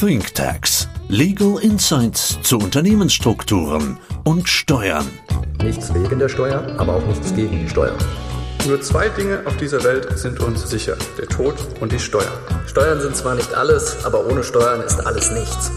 ThinkTax. Legal Insights zu Unternehmensstrukturen und Steuern. Nichts wegen der Steuer, aber auch nichts gegen die Steuer. Nur zwei Dinge auf dieser Welt sind uns sicher, der Tod und die Steuern. Steuern sind zwar nicht alles, aber ohne Steuern ist alles nichts.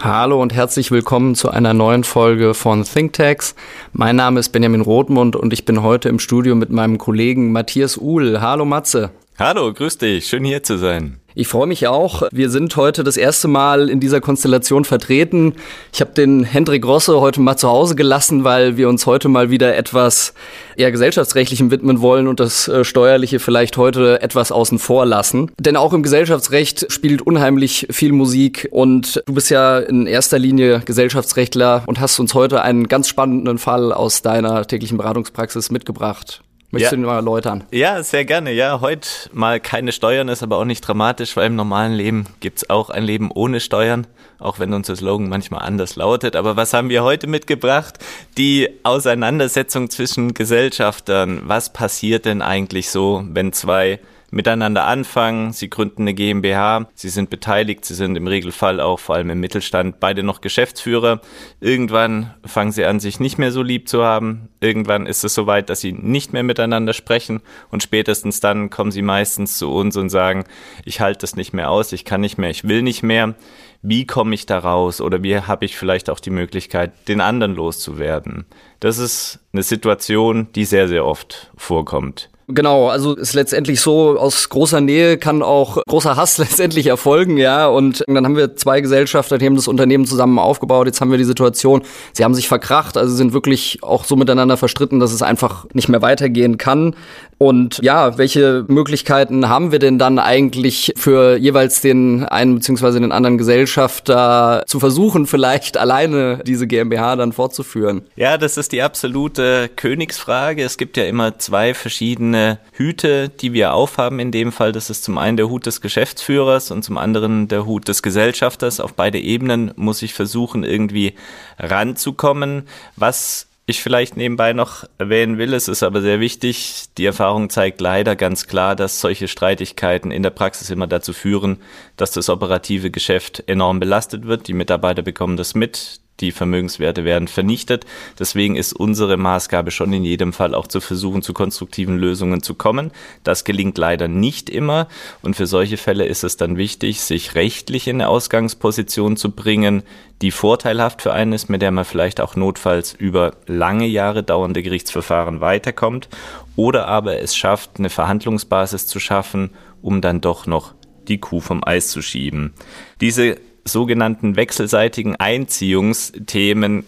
Hallo und herzlich willkommen zu einer neuen Folge von ThinkTax. Mein Name ist Benjamin Rothmund und ich bin heute im Studio mit meinem Kollegen Matthias Uhl. Hallo Matze. Hallo, grüß dich, schön hier zu sein. Ich freue mich auch. Wir sind heute das erste Mal in dieser Konstellation vertreten. Ich habe den Hendrik Rosse heute mal zu Hause gelassen, weil wir uns heute mal wieder etwas eher gesellschaftsrechtlichem widmen wollen und das äh, Steuerliche vielleicht heute etwas außen vor lassen. Denn auch im Gesellschaftsrecht spielt unheimlich viel Musik und du bist ja in erster Linie Gesellschaftsrechtler und hast uns heute einen ganz spannenden Fall aus deiner täglichen Beratungspraxis mitgebracht. Möchtest ja. du mal erläutern? Ja, sehr gerne. Ja, heute mal keine Steuern ist aber auch nicht dramatisch, weil im normalen Leben gibt's auch ein Leben ohne Steuern, auch wenn unser Slogan manchmal anders lautet. Aber was haben wir heute mitgebracht? Die Auseinandersetzung zwischen Gesellschaftern. Was passiert denn eigentlich so, wenn zwei miteinander anfangen. Sie gründen eine GmbH, sie sind beteiligt, sie sind im Regelfall auch vor allem im Mittelstand beide noch Geschäftsführer. Irgendwann fangen sie an, sich nicht mehr so lieb zu haben. Irgendwann ist es soweit, dass sie nicht mehr miteinander sprechen und spätestens dann kommen sie meistens zu uns und sagen, ich halte das nicht mehr aus, ich kann nicht mehr, ich will nicht mehr. Wie komme ich da raus oder wie habe ich vielleicht auch die Möglichkeit, den anderen loszuwerden? Das ist eine Situation, die sehr, sehr oft vorkommt. Genau, also ist letztendlich so, aus großer Nähe kann auch großer Hass letztendlich erfolgen, ja. Und dann haben wir zwei Gesellschafter, die haben das Unternehmen zusammen aufgebaut. Jetzt haben wir die Situation, sie haben sich verkracht, also sind wirklich auch so miteinander verstritten, dass es einfach nicht mehr weitergehen kann. Und ja, welche Möglichkeiten haben wir denn dann eigentlich für jeweils den einen beziehungsweise den anderen Gesellschafter zu versuchen, vielleicht alleine diese GmbH dann fortzuführen? Ja, das ist die absolute Königsfrage. Es gibt ja immer zwei verschiedene Hüte, die wir aufhaben in dem Fall. Das ist zum einen der Hut des Geschäftsführers und zum anderen der Hut des Gesellschafters. Auf beide Ebenen muss ich versuchen, irgendwie ranzukommen. Was ich vielleicht nebenbei noch erwähnen will, es ist aber sehr wichtig, die Erfahrung zeigt leider ganz klar, dass solche Streitigkeiten in der Praxis immer dazu führen, dass das operative Geschäft enorm belastet wird. Die Mitarbeiter bekommen das mit, die Vermögenswerte werden vernichtet. Deswegen ist unsere Maßgabe schon in jedem Fall auch zu versuchen, zu konstruktiven Lösungen zu kommen. Das gelingt leider nicht immer. Und für solche Fälle ist es dann wichtig, sich rechtlich in eine Ausgangsposition zu bringen, die vorteilhaft für einen ist, mit der man vielleicht auch notfalls über lange Jahre dauernde Gerichtsverfahren weiterkommt oder aber es schafft, eine Verhandlungsbasis zu schaffen, um dann doch noch die Kuh vom Eis zu schieben. Diese sogenannten wechselseitigen Einziehungsthemen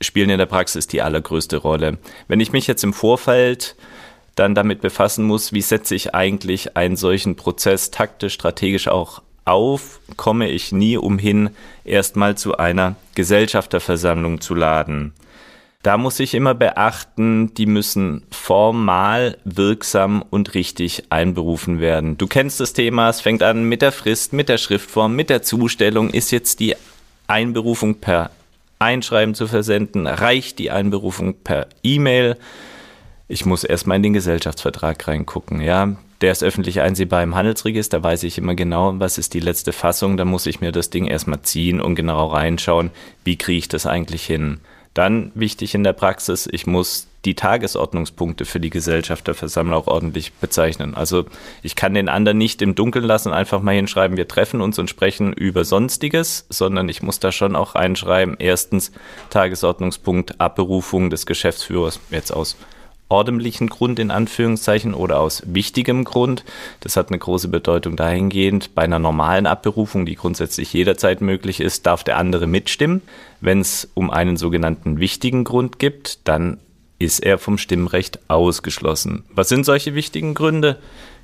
spielen in der Praxis die allergrößte Rolle. Wenn ich mich jetzt im Vorfeld dann damit befassen muss, wie setze ich eigentlich einen solchen Prozess taktisch, strategisch auch auf, komme ich nie umhin, erstmal zu einer Gesellschafterversammlung zu laden. Da muss ich immer beachten, die müssen formal wirksam und richtig einberufen werden. Du kennst das Thema, es fängt an mit der Frist, mit der Schriftform, mit der Zustellung. Ist jetzt die Einberufung per Einschreiben zu versenden? Reicht die Einberufung per E-Mail? Ich muss erstmal in den Gesellschaftsvertrag reingucken, ja. Der ist öffentlich einsehbar im Handelsregister, weiß ich immer genau, was ist die letzte Fassung. Da muss ich mir das Ding erstmal ziehen und genau reinschauen, wie kriege ich das eigentlich hin. Dann wichtig in der Praxis, ich muss die Tagesordnungspunkte für die Gesellschafterversammlung auch ordentlich bezeichnen. Also ich kann den anderen nicht im Dunkeln lassen, einfach mal hinschreiben, wir treffen uns und sprechen über Sonstiges, sondern ich muss da schon auch einschreiben, erstens Tagesordnungspunkt Abberufung des Geschäftsführers jetzt aus ordentlichen Grund in Anführungszeichen oder aus wichtigem Grund. Das hat eine große Bedeutung dahingehend. Bei einer normalen Abberufung, die grundsätzlich jederzeit möglich ist, darf der andere mitstimmen. Wenn es um einen sogenannten wichtigen Grund gibt, dann ist er vom Stimmrecht ausgeschlossen. Was sind solche wichtigen Gründe?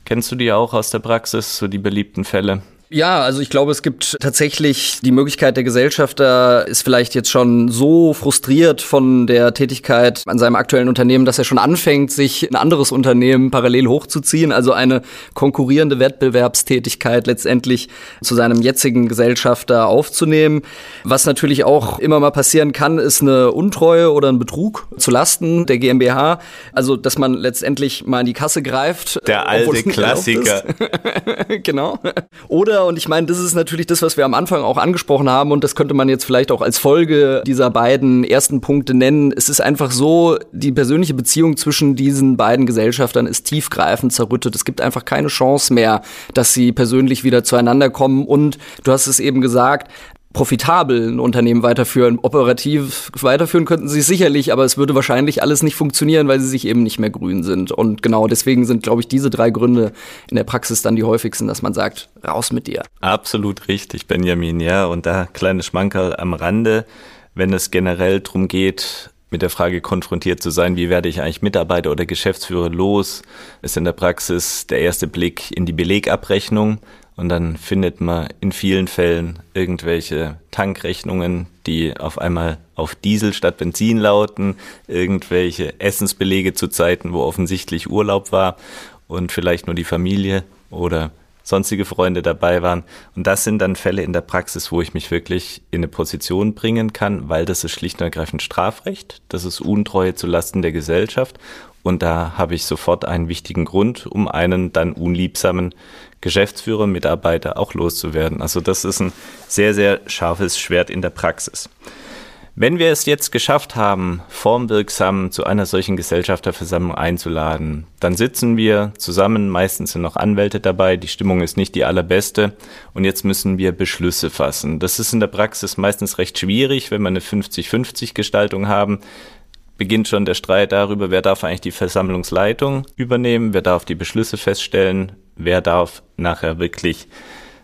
Kennst du die auch aus der Praxis, so die beliebten Fälle? Ja, also ich glaube, es gibt tatsächlich die Möglichkeit, der Gesellschafter ist vielleicht jetzt schon so frustriert von der Tätigkeit an seinem aktuellen Unternehmen, dass er schon anfängt, sich ein anderes Unternehmen parallel hochzuziehen, also eine konkurrierende Wettbewerbstätigkeit letztendlich zu seinem jetzigen Gesellschafter aufzunehmen. Was natürlich auch immer mal passieren kann, ist eine Untreue oder ein Betrug zu Lasten der GmbH. Also, dass man letztendlich mal in die Kasse greift. Der alte Klassiker. genau. Oder Oder, und ich meine, das ist natürlich das, was wir am Anfang auch angesprochen haben, und das könnte man jetzt vielleicht auch als Folge dieser beiden ersten Punkte nennen. Es ist einfach so, die persönliche Beziehung zwischen diesen beiden Gesellschaftern ist tiefgreifend zerrüttet. Es gibt einfach keine Chance mehr, dass sie persönlich wieder zueinander kommen. Und du hast es eben gesagt, profitabel ein Unternehmen weiterführen. Operativ weiterführen könnten sie sicherlich, aber es würde wahrscheinlich alles nicht funktionieren, weil sie sich eben nicht mehr grün sind. Und genau deswegen sind, glaube ich, diese drei Gründe in der Praxis dann die häufigsten, dass man sagt, raus mit dir. Absolut richtig, Benjamin, ja. Und da kleine Schmankerl am Rande, wenn es generell darum geht, mit der Frage konfrontiert zu sein, wie werde ich eigentlich Mitarbeiter oder Geschäftsführer los, ist in der Praxis der erste Blick in die Belegabrechnung. Und dann findet man in vielen Fällen irgendwelche Tankrechnungen, die auf einmal auf Diesel statt Benzin lauten, irgendwelche Essensbelege zu Zeiten, wo offensichtlich Urlaub war und vielleicht nur die Familie oder sonstige Freunde dabei waren. Und das sind dann Fälle in der Praxis, wo ich mich wirklich in eine Position bringen kann, weil das ist schlicht und ergreifend Strafrecht, das ist Untreue zu Lasten der Gesellschaft. Und da habe ich sofort einen wichtigen Grund, um einen dann unliebsamen Geschäftsführer, Mitarbeiter auch loszuwerden. Also das ist ein sehr, sehr scharfes Schwert in der Praxis. Wenn wir es jetzt geschafft haben, formwirksam zu einer solchen Gesellschafterversammlung einzuladen, dann sitzen wir zusammen, meistens sind noch Anwälte dabei, die Stimmung ist nicht die allerbeste und jetzt müssen wir Beschlüsse fassen. Das ist in der Praxis meistens recht schwierig, wenn wir eine 50-50 Gestaltung haben beginnt schon der Streit darüber, wer darf eigentlich die Versammlungsleitung übernehmen, wer darf die Beschlüsse feststellen, wer darf nachher wirklich,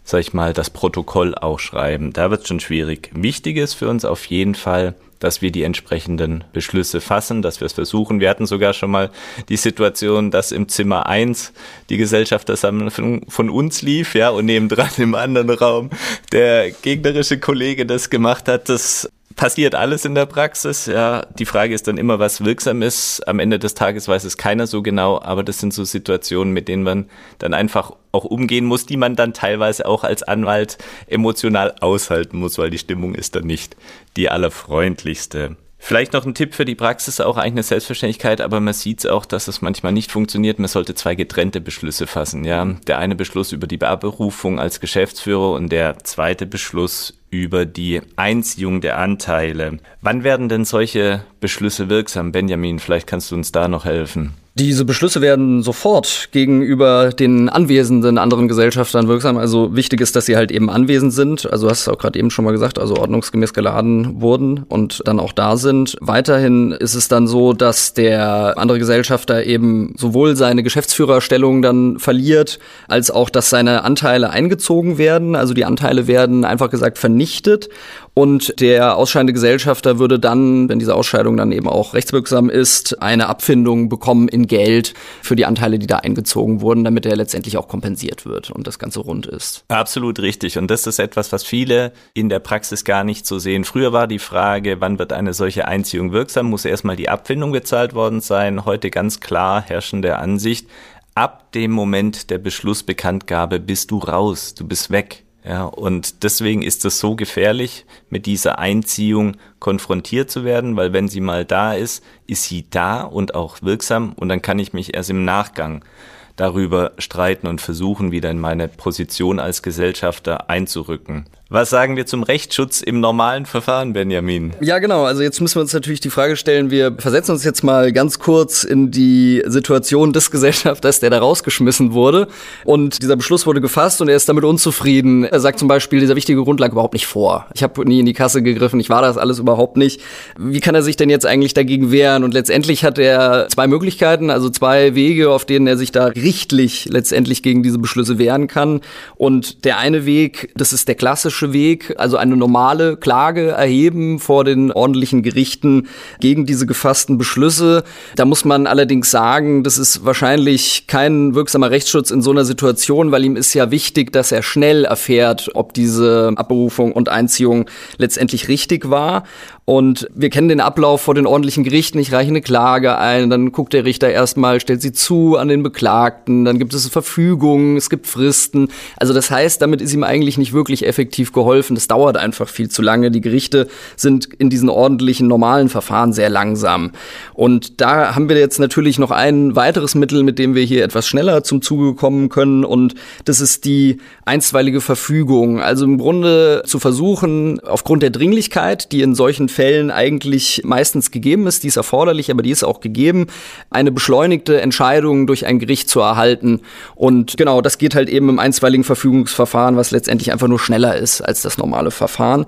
sag ich mal, das Protokoll auch schreiben. Da wird es schon schwierig. Wichtig ist für uns auf jeden Fall, dass wir die entsprechenden Beschlüsse fassen, dass wir es versuchen. Wir hatten sogar schon mal die Situation, dass im Zimmer eins die Gesellschaftersammlung von uns lief, ja, und nebendran im anderen Raum der gegnerische Kollege das gemacht hat. Das passiert alles in der Praxis. Ja, die Frage ist dann immer, was wirksam ist. Am Ende des Tages weiß es keiner so genau, aber das sind so Situationen, mit denen man dann einfach auch umgehen muss, die man dann teilweise auch als Anwalt emotional aushalten muss, weil die Stimmung ist dann nicht die allerfreundlichste. Vielleicht noch ein Tipp für die Praxis, auch eigentlich eine Selbstverständlichkeit, aber man sieht es auch, dass es manchmal nicht funktioniert. Man sollte zwei getrennte Beschlüsse fassen. Ja, der eine Beschluss über die Beaberufung als Geschäftsführer und der zweite Beschluss über die Einziehung der Anteile. Wann werden denn solche Beschlüsse wirksam? Benjamin, vielleicht kannst du uns da noch helfen. Diese Beschlüsse werden sofort gegenüber den anwesenden anderen Gesellschaftern wirksam. Also wichtig ist, dass sie halt eben anwesend sind. Also du hast es auch gerade eben schon mal gesagt, also ordnungsgemäß geladen wurden und dann auch da sind. Weiterhin ist es dann so, dass der andere Gesellschafter eben sowohl seine Geschäftsführerstellung dann verliert, als auch, dass seine Anteile eingezogen werden. Also die Anteile werden einfach gesagt vernichtet und der ausscheidende Gesellschafter würde dann, wenn diese Ausscheidung dann eben auch rechtswirksam ist, eine Abfindung bekommen in Geld für die Anteile, die da eingezogen wurden, damit er letztendlich auch kompensiert wird und das Ganze rund ist. Absolut richtig. Und das ist etwas, was viele in der Praxis gar nicht so sehen. Früher war die Frage, wann wird eine solche Einziehung wirksam? Muss erstmal die Abfindung gezahlt worden sein? Heute ganz klar herrschende Ansicht. Ab dem Moment der Beschlussbekanntgabe bist du raus, du bist weg. Ja, und deswegen ist es so gefährlich, mit dieser Einziehung konfrontiert zu werden, weil wenn sie mal da ist, ist sie da und auch wirksam und dann kann ich mich erst im Nachgang darüber streiten und versuchen, wieder in meine Position als Gesellschafter einzurücken. Was sagen wir zum Rechtsschutz im normalen Verfahren, Benjamin? Ja, genau. Also jetzt müssen wir uns natürlich die Frage stellen, wir versetzen uns jetzt mal ganz kurz in die Situation des Gesellschafters, der da rausgeschmissen wurde. Und dieser Beschluss wurde gefasst und er ist damit unzufrieden. Er sagt zum Beispiel, dieser wichtige Grundlage überhaupt nicht vor. Ich habe nie in die Kasse gegriffen, ich war das alles überhaupt nicht. Wie kann er sich denn jetzt eigentlich dagegen wehren? Und letztendlich hat er zwei Möglichkeiten, also zwei Wege, auf denen er sich da richtlich letztendlich gegen diese Beschlüsse wehren kann. Und der eine Weg, das ist der klassische klassische Weg, also eine normale Klage erheben vor den ordentlichen Gerichten gegen diese gefassten Beschlüsse. Da muss man allerdings sagen, das ist wahrscheinlich kein wirksamer Rechtsschutz in so einer Situation, weil ihm ist ja wichtig, dass er schnell erfährt, ob diese Abberufung und Einziehung letztendlich richtig war. Und wir kennen den Ablauf vor den ordentlichen Gerichten. Ich reiche eine Klage ein, dann guckt der Richter erstmal, stellt sie zu an den Beklagten, dann gibt es Verfügungen, es gibt Fristen. Also das heißt, damit ist ihm eigentlich nicht wirklich effektiv geholfen. Das dauert einfach viel zu lange. Die Gerichte sind in diesen ordentlichen, normalen Verfahren sehr langsam. Und da haben wir jetzt natürlich noch ein weiteres Mittel, mit dem wir hier etwas schneller zum Zuge kommen können. Und das ist die einstweilige Verfügung. Also im Grunde zu versuchen, aufgrund der Dringlichkeit, die in solchen Fällen eigentlich meistens gegeben ist, die ist erforderlich, aber die ist auch gegeben, eine beschleunigte Entscheidung durch ein Gericht zu erhalten. Und genau, das geht halt eben im einstweiligen Verfügungsverfahren, was letztendlich einfach nur schneller ist als das normale Verfahren.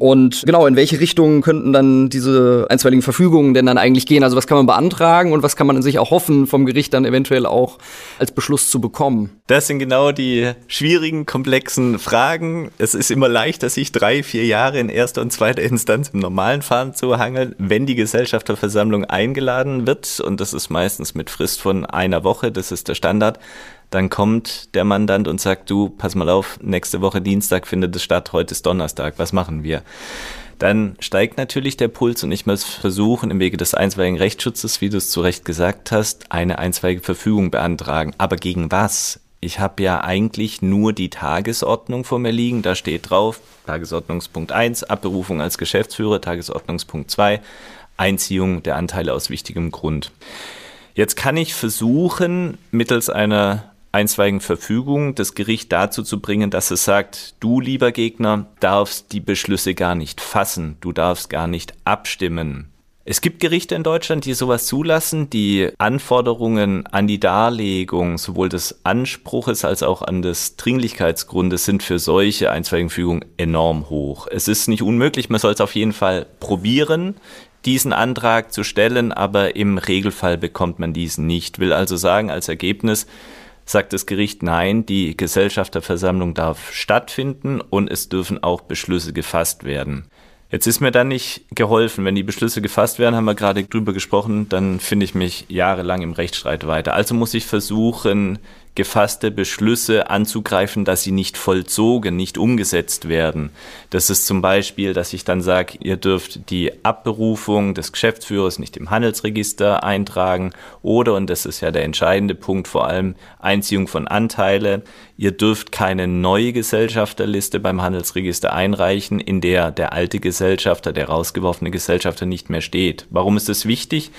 Und genau, in welche Richtungen könnten dann diese einstweiligen Verfügungen denn dann eigentlich gehen? Also was kann man beantragen und was kann man sich auch hoffen, vom Gericht dann eventuell auch als Beschluss zu bekommen? Das sind genau die schwierigen, komplexen Fragen. Es ist immer leichter, sich drei, vier Jahre in erster und zweiter Instanz im normalen Fahren zu hangeln, wenn die Gesellschafterversammlung eingeladen wird. Und das ist meistens mit Frist von einer Woche. Das ist der Standard dann kommt der Mandant und sagt, du, pass mal auf, nächste Woche Dienstag findet es statt, heute ist Donnerstag, was machen wir? Dann steigt natürlich der Puls und ich muss versuchen, im Wege des einstweiligen Rechtsschutzes, wie du es zu Recht gesagt hast, eine einstweilige Verfügung beantragen. Aber gegen was? Ich habe ja eigentlich nur die Tagesordnung vor mir liegen. Da steht drauf, Tagesordnungspunkt 1, Abberufung als Geschäftsführer, Tagesordnungspunkt 2, Einziehung der Anteile aus wichtigem Grund. Jetzt kann ich versuchen, mittels einer einstweiligen Verfügung das Gericht dazu zu bringen, dass es sagt, du lieber Gegner darfst die Beschlüsse gar nicht fassen, du darfst gar nicht abstimmen. Es gibt Gerichte in Deutschland, die sowas zulassen. Die Anforderungen an die Darlegung sowohl des Anspruches als auch an des Dringlichkeitsgrundes sind für solche einstweiligen Fügungen enorm hoch. Es ist nicht unmöglich, man soll es auf jeden Fall probieren diesen Antrag zu stellen, aber im Regelfall bekommt man diesen nicht. Will also sagen, als Ergebnis sagt das Gericht nein, die Gesellschafterversammlung darf stattfinden und es dürfen auch Beschlüsse gefasst werden. Jetzt ist mir dann nicht geholfen. Wenn die Beschlüsse gefasst werden, haben wir gerade drüber gesprochen, dann finde ich mich jahrelang im Rechtsstreit weiter. Also muss ich versuchen, gefasste Beschlüsse anzugreifen, dass sie nicht vollzogen, nicht umgesetzt werden. Das ist zum Beispiel, dass ich dann sage, ihr dürft die Abberufung des Geschäftsführers nicht im Handelsregister eintragen oder, und das ist ja der entscheidende Punkt, vor allem Einziehung von Anteile, ihr dürft keine neue Gesellschafterliste beim Handelsregister einreichen, in der der alte Gesellschafter, der rausgeworfene Gesellschafter nicht mehr steht. Warum ist das wichtig?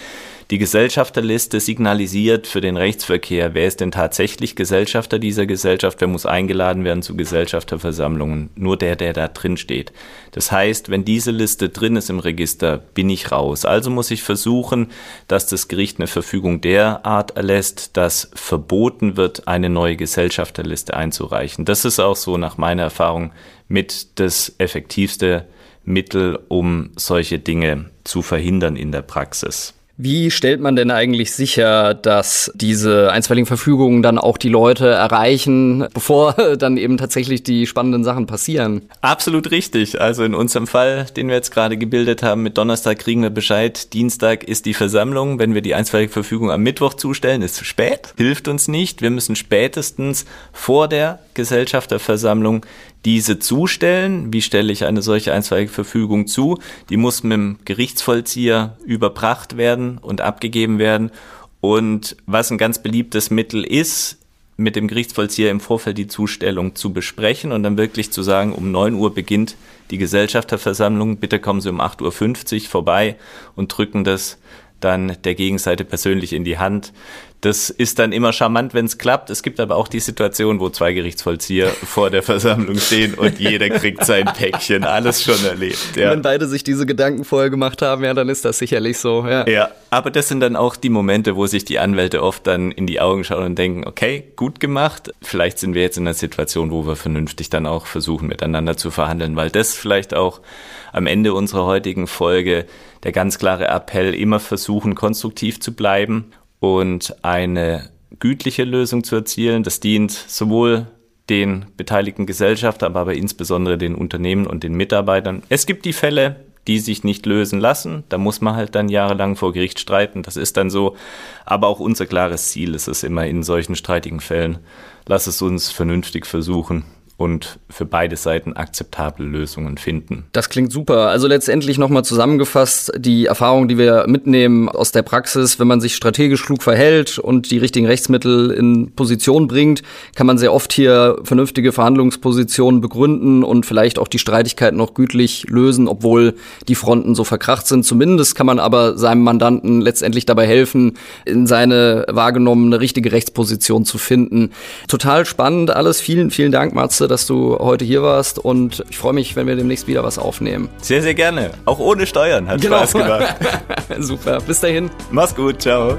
Die Gesellschafterliste signalisiert für den Rechtsverkehr, wer ist denn tatsächlich Gesellschafter dieser Gesellschaft, wer muss eingeladen werden zu Gesellschafterversammlungen. Nur der, der da drin steht. Das heißt, wenn diese Liste drin ist im Register, bin ich raus. Also muss ich versuchen, dass das Gericht eine Verfügung derart erlässt, dass verboten wird, eine neue Gesellschafterliste einzureichen. Das ist auch so nach meiner Erfahrung mit das effektivste Mittel, um solche Dinge zu verhindern in der Praxis. Wie stellt man denn eigentlich sicher, dass diese einstweiligen Verfügungen dann auch die Leute erreichen, bevor dann eben tatsächlich die spannenden Sachen passieren? Absolut richtig. Also in unserem Fall, den wir jetzt gerade gebildet haben, mit Donnerstag kriegen wir Bescheid, Dienstag ist die Versammlung. Wenn wir die einstweilige Verfügung am Mittwoch zustellen, ist zu spät, hilft uns nicht. Wir müssen spätestens vor der Gesellschafterversammlung diese zustellen. Wie stelle ich eine solche einstweilige Verfügung zu? Die muss mit dem Gerichtsvollzieher überbracht werden und abgegeben werden. Und was ein ganz beliebtes Mittel ist, mit dem Gerichtsvollzieher im Vorfeld die Zustellung zu besprechen und dann wirklich zu sagen, um 9 Uhr beginnt die Gesellschafterversammlung, bitte kommen Sie um 8.50 Uhr vorbei und drücken das dann der Gegenseite persönlich in die Hand. Das ist dann immer charmant, wenn es klappt. Es gibt aber auch die Situation, wo zwei Gerichtsvollzieher vor der Versammlung stehen und jeder kriegt sein Päckchen. Alles schon erlebt. Ja. Wenn beide sich diese Gedanken vorher gemacht haben, ja, dann ist das sicherlich so. Ja. ja, aber das sind dann auch die Momente, wo sich die Anwälte oft dann in die Augen schauen und denken, okay, gut gemacht. Vielleicht sind wir jetzt in einer Situation, wo wir vernünftig dann auch versuchen, miteinander zu verhandeln, weil das vielleicht auch am Ende unserer heutigen Folge der ganz klare Appell, immer versuchen, konstruktiv zu bleiben und eine gütliche Lösung zu erzielen. Das dient sowohl den beteiligten Gesellschaften, aber, aber insbesondere den Unternehmen und den Mitarbeitern. Es gibt die Fälle, die sich nicht lösen lassen. Da muss man halt dann jahrelang vor Gericht streiten. Das ist dann so. Aber auch unser klares Ziel ist es immer in solchen streitigen Fällen. Lass es uns vernünftig versuchen und für beide Seiten akzeptable Lösungen finden. Das klingt super. Also letztendlich nochmal zusammengefasst, die Erfahrung, die wir mitnehmen aus der Praxis, wenn man sich strategisch klug verhält und die richtigen Rechtsmittel in Position bringt, kann man sehr oft hier vernünftige Verhandlungspositionen begründen und vielleicht auch die Streitigkeiten noch gütlich lösen, obwohl die Fronten so verkracht sind. Zumindest kann man aber seinem Mandanten letztendlich dabei helfen, in seine wahrgenommene richtige Rechtsposition zu finden. Total spannend alles. Vielen, vielen Dank, Matze, dass du heute hier warst und ich freue mich, wenn wir demnächst wieder was aufnehmen. Sehr, sehr gerne. Auch ohne Steuern. Hat genau. Spaß gemacht. Super. Bis dahin. Mach's gut. Ciao.